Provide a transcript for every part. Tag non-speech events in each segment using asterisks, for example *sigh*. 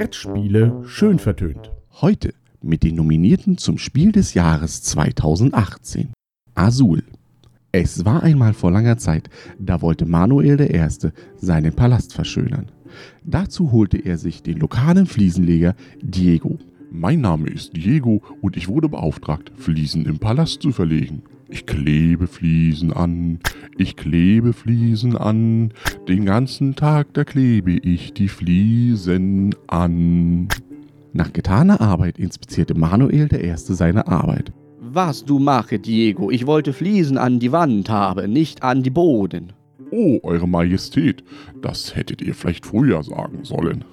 Brettspiele schön vertönt. Heute mit den Nominierten zum Spiel des Jahres 2018. Azul. Es war einmal vor langer Zeit, da wollte Manuel I. seinen Palast verschönern. Dazu holte er sich den lokalen Fliesenleger Diego. Mein Name ist Diego und ich wurde beauftragt, Fliesen im Palast zu verlegen. Ich klebe Fliesen an, ich klebe Fliesen an, den ganzen Tag da klebe ich die Fliesen an. Nach getaner Arbeit inspizierte Manuel I. seine Arbeit. Was du mache, Diego, ich wollte Fliesen an die Wand haben, nicht an die Boden. Oh, Eure Majestät, das hättet ihr vielleicht früher sagen sollen.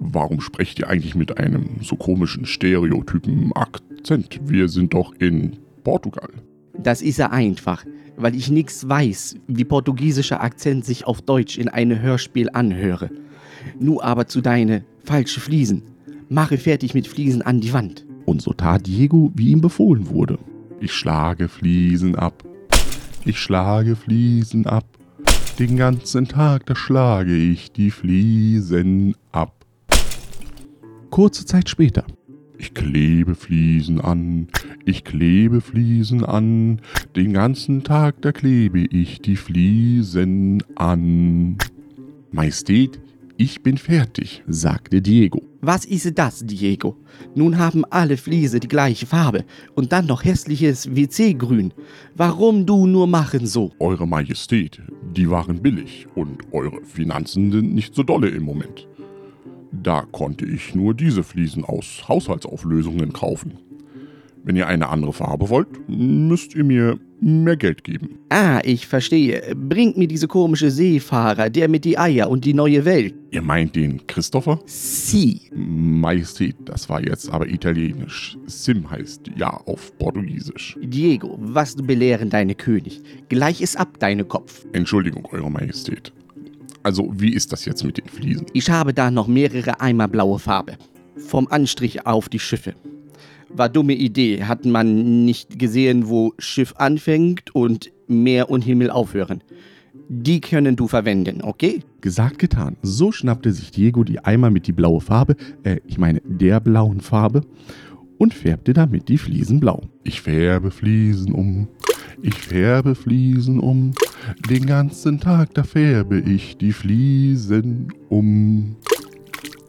Warum sprecht ihr eigentlich mit einem so komischen stereotypen Akzent? Wir sind doch in Portugal. Das ist ja einfach, weil ich nichts weiß, wie portugiesischer Akzent sich auf Deutsch in einem Hörspiel anhöre. Nur aber zu deine falsche Fliesen. Mache fertig mit Fliesen an die Wand. Und so tat Diego, wie ihm befohlen wurde. Ich schlage Fliesen ab. Ich schlage Fliesen ab. Den ganzen Tag, da schlage ich die Fliesen ab. Kurze Zeit später. Ich klebe Fliesen an, ich klebe Fliesen an, den ganzen Tag, da klebe ich die Fliesen an. Majestät, ich bin fertig, sagte Diego. Was ist das, Diego? Nun haben alle Fliese die gleiche Farbe und dann noch hässliches WC-Grün. Warum du nur machen so? Eure Majestät, die waren billig und eure Finanzen sind nicht so dolle im Moment. Da konnte ich nur diese Fliesen aus Haushaltsauflösungen kaufen. Wenn ihr eine andere Farbe wollt, müsst ihr mir mehr Geld geben. Ah, ich verstehe. Bringt mir diese komische Seefahrer, der mit die Eier und die neue Welt. Ihr meint den Christopher? Sie. Majestät, das war jetzt aber italienisch. Sim heißt ja auf Portugiesisch. Diego, was du belehren deine König. Gleich ist ab deine Kopf. Entschuldigung, Eure Majestät. Also, wie ist das jetzt mit den Fliesen? Ich habe da noch mehrere Eimer blaue Farbe. Vom Anstrich auf die Schiffe. War dumme Idee. Hat man nicht gesehen, wo Schiff anfängt und Meer und Himmel aufhören. Die können du verwenden, okay? Gesagt, getan. So schnappte sich Diego die Eimer mit die blaue Farbe, äh, ich meine der blauen Farbe, und färbte damit die Fliesen blau. Ich färbe Fliesen um, ich färbe Fliesen um, den ganzen Tag da färbe ich die Fliesen um.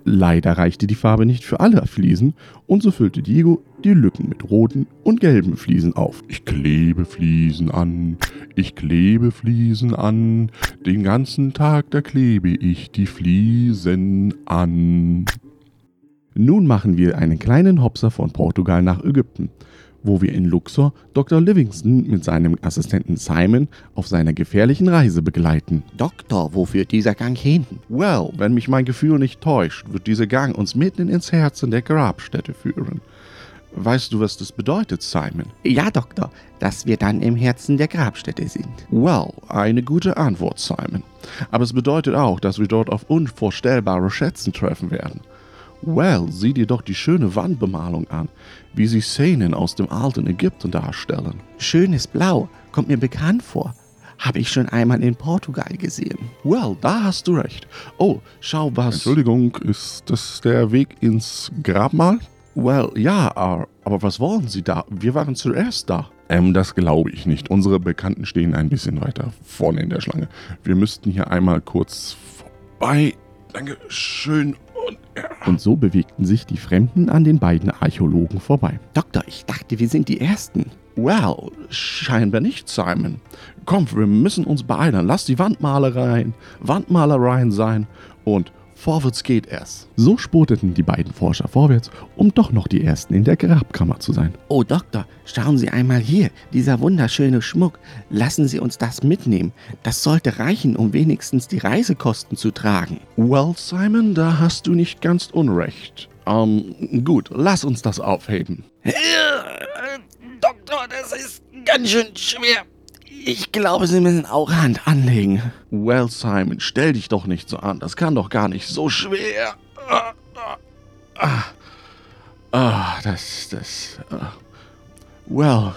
Leider reichte die Farbe nicht für alle Fliesen und so füllte Diego die Lücken mit roten und gelben Fliesen auf. Ich klebe Fliesen an, ich klebe Fliesen an, den ganzen Tag da klebe ich die Fliesen an. Nun machen wir einen kleinen Hopser von Portugal nach Ägypten, wo wir in Luxor Dr. Livingston mit seinem Assistenten Simon auf seiner gefährlichen Reise begleiten. Doktor, wo führt dieser Gang hin? Well, wenn mich mein Gefühl nicht täuscht, wird dieser Gang uns mitten ins Herzen der Grabstätte führen. Weißt du, was das bedeutet, Simon? Ja, Doktor, dass wir dann im Herzen der Grabstätte sind. Well, eine gute Antwort, Simon. Aber es bedeutet auch, dass wir dort auf unvorstellbare Schätzen treffen werden. Well, sieh dir doch die schöne Wandbemalung an, wie sie Szenen aus dem alten Ägypten darstellen. Schönes Blau, kommt mir bekannt vor. Habe ich schon einmal in Portugal gesehen. Well, da hast du recht. Oh, schau was. Entschuldigung, ist das der Weg ins Grabmal? Well, ja, aber was wollen Sie da? Wir waren zuerst da. Ähm, das glaube ich nicht. Unsere Bekannten stehen ein bisschen weiter vorne in der Schlange. Wir müssten hier einmal kurz vorbei. Dankeschön. Und, so bewegten sich die Fremden an den beiden Archäologen vorbei. Doktor, ich dachte, wir sind die Ersten. Well, scheinbar nicht, Simon. Komm, wir müssen uns beeilen. Lass die Wandmalereien, Wandmalereien sein und vorwärts geht es. So spurteten die beiden Forscher vorwärts, um doch noch die Ersten in der Grabkammer zu sein. Oh, Doktor, schauen Sie einmal hier, dieser wunderschöne Schmuck. Lassen Sie uns das mitnehmen. Das sollte reichen, um wenigstens die Reisekosten zu tragen. Well, Simon, da hast du nicht ganz unrecht. Ähm, gut, lass uns das aufheben. Doktor, das ist ganz schön schwer. Ich glaube, Sie müssen auch Hand anlegen. Well, Simon, stell dich doch nicht so an. Das kann doch gar nicht so schwer. Ah, ah, ah, das, das. Ah. Well,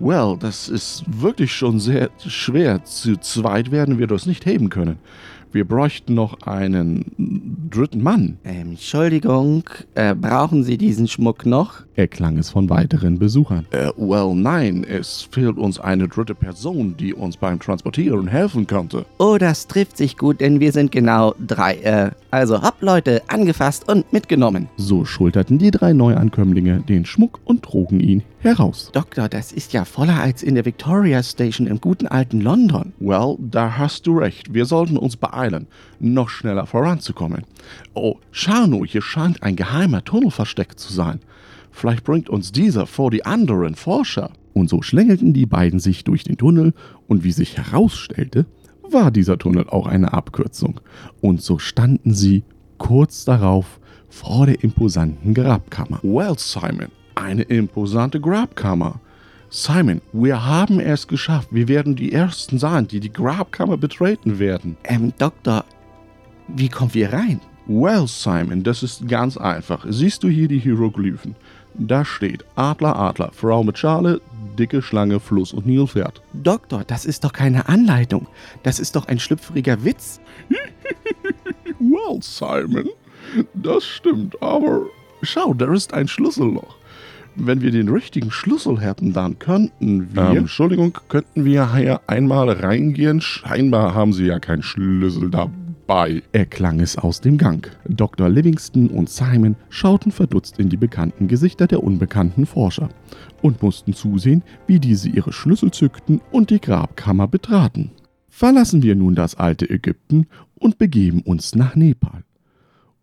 Well, das ist wirklich schon sehr schwer. Zu zweit werden wir das nicht heben können. Wir bräuchten noch einen dritten Mann. Ähm, Entschuldigung, äh, brauchen Sie diesen Schmuck noch? erklang es von weiteren Besuchern. Äh, well, nein, es fehlt uns eine dritte Person, die uns beim Transportieren helfen könnte. Oh, das trifft sich gut, denn wir sind genau drei. Äh, also hopp, Leute, angefasst und mitgenommen. So schulterten die drei Neuankömmlinge den Schmuck und trugen ihn heraus. Doktor, das ist ja voller als in der Victoria Station im guten alten London. Well, da hast du recht. Wir sollten uns beeilen, noch schneller voranzukommen. Oh, schau nur, hier scheint ein geheimer Tunnel versteckt zu sein. Vielleicht bringt uns dieser vor die anderen Forscher. Und so schlängelten die beiden sich durch den Tunnel, und wie sich herausstellte, war dieser Tunnel auch eine Abkürzung. Und so standen sie kurz darauf vor der imposanten Grabkammer. Well, Simon, eine imposante Grabkammer. Simon, wir haben es geschafft. Wir werden die Ersten sein, die die Grabkammer betreten werden. Ähm, Doktor, wie kommen wir rein? Well, Simon, das ist ganz einfach. Siehst du hier die Hieroglyphen? Da steht Adler, Adler, Frau mit Schale, dicke Schlange, Fluss und Nilpferd. Doktor, das ist doch keine Anleitung. Das ist doch ein schlüpfriger Witz. *laughs* Well, Simon, das stimmt, aber Schau, da ist ein Schlüsselloch. Wenn wir den richtigen Schlüssel hätten, dann könnten wir. Ähm, Entschuldigung, könnten wir hier einmal reingehen? Scheinbar haben Sie ja keinen Schlüssel dabei. Erklang es aus dem Gang. Dr. Livingston und Simon schauten verdutzt in die bekannten Gesichter der unbekannten Forscher und mussten zusehen, wie diese ihre Schlüssel zückten und die Grabkammer betraten. Verlassen wir nun das alte Ägypten und begeben uns nach Nepal,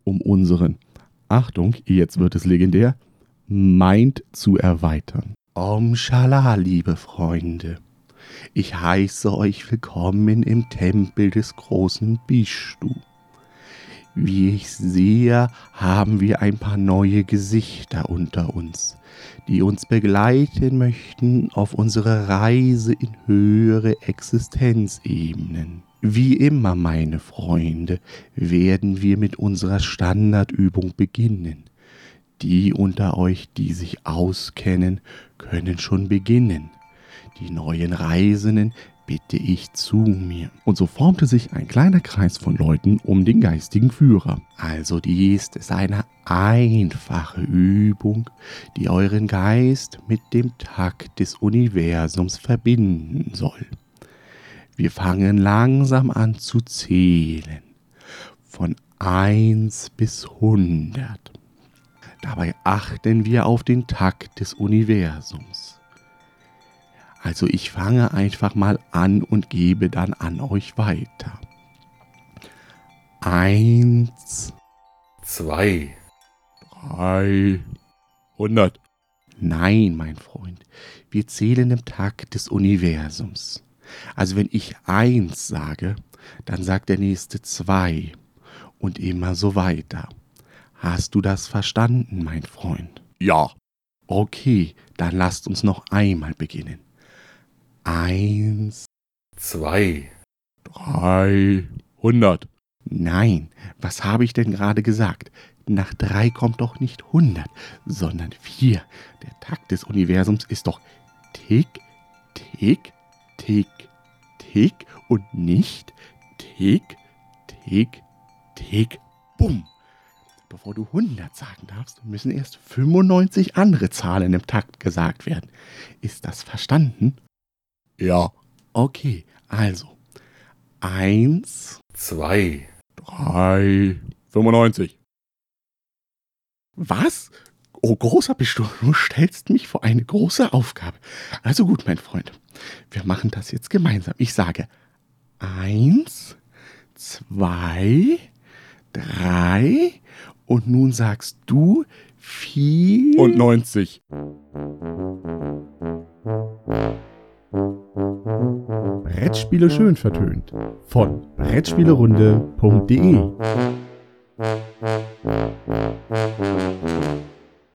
um unseren, Achtung, jetzt wird es legendär, Mind zu erweitern. Om Shala, liebe Freunde. Ich heiße euch willkommen im Tempel des großen Bishtu. Wie ich sehe, haben wir ein paar neue Gesichter unter uns, die uns begleiten möchten auf unsere Reise in höhere Existenzebenen. Wie immer, meine Freunde, werden wir mit unserer Standardübung beginnen. Die unter euch, die sich auskennen, können schon beginnen. Die neuen Reisenden bitte ich zu mir. Und so formte sich ein kleiner Kreis von Leuten um den geistigen Führer. Also dies ist eine einfache Übung, die euren Geist mit dem Takt des Universums verbinden soll. Wir fangen langsam an zu zählen. Von 1 bis 100. Dabei achten wir auf den Takt des Universums. Also ich fange einfach mal an und gebe dann an euch weiter. Eins, zwei, Drei, hundert. Nein, mein Freund, wir zählen im Takt des Universums. Also wenn ich eins sage, dann sagt der nächste zwei und immer so weiter. Hast du das verstanden, mein Freund? Ja, Okay, dann lasst uns noch einmal beginnen. Eins, zwei, drei, hundert. nein, was habe ich denn gerade gesagt? Nach drei kommt doch nicht hundert, sondern vier. Der Takt des Universums ist doch tick, tick, tick, tick und nicht tick, tick, tick, bumm. Bevor du 100 sagen darfst, müssen erst 95 andere Zahlen im Takt gesagt werden. Ist das verstanden? Ja, Okay, also. Eins, zwei, drei, fünfundneunzig. Was? Oh, großer bist du. Du stellst mich vor eine große Aufgabe. Also gut, mein Freund. Wir machen das jetzt gemeinsam. Ich sage eins, zwei, drei und nun sagst du vier. Und neunzig. Brettspiele schön vertönt. Von Brettspielerunde.de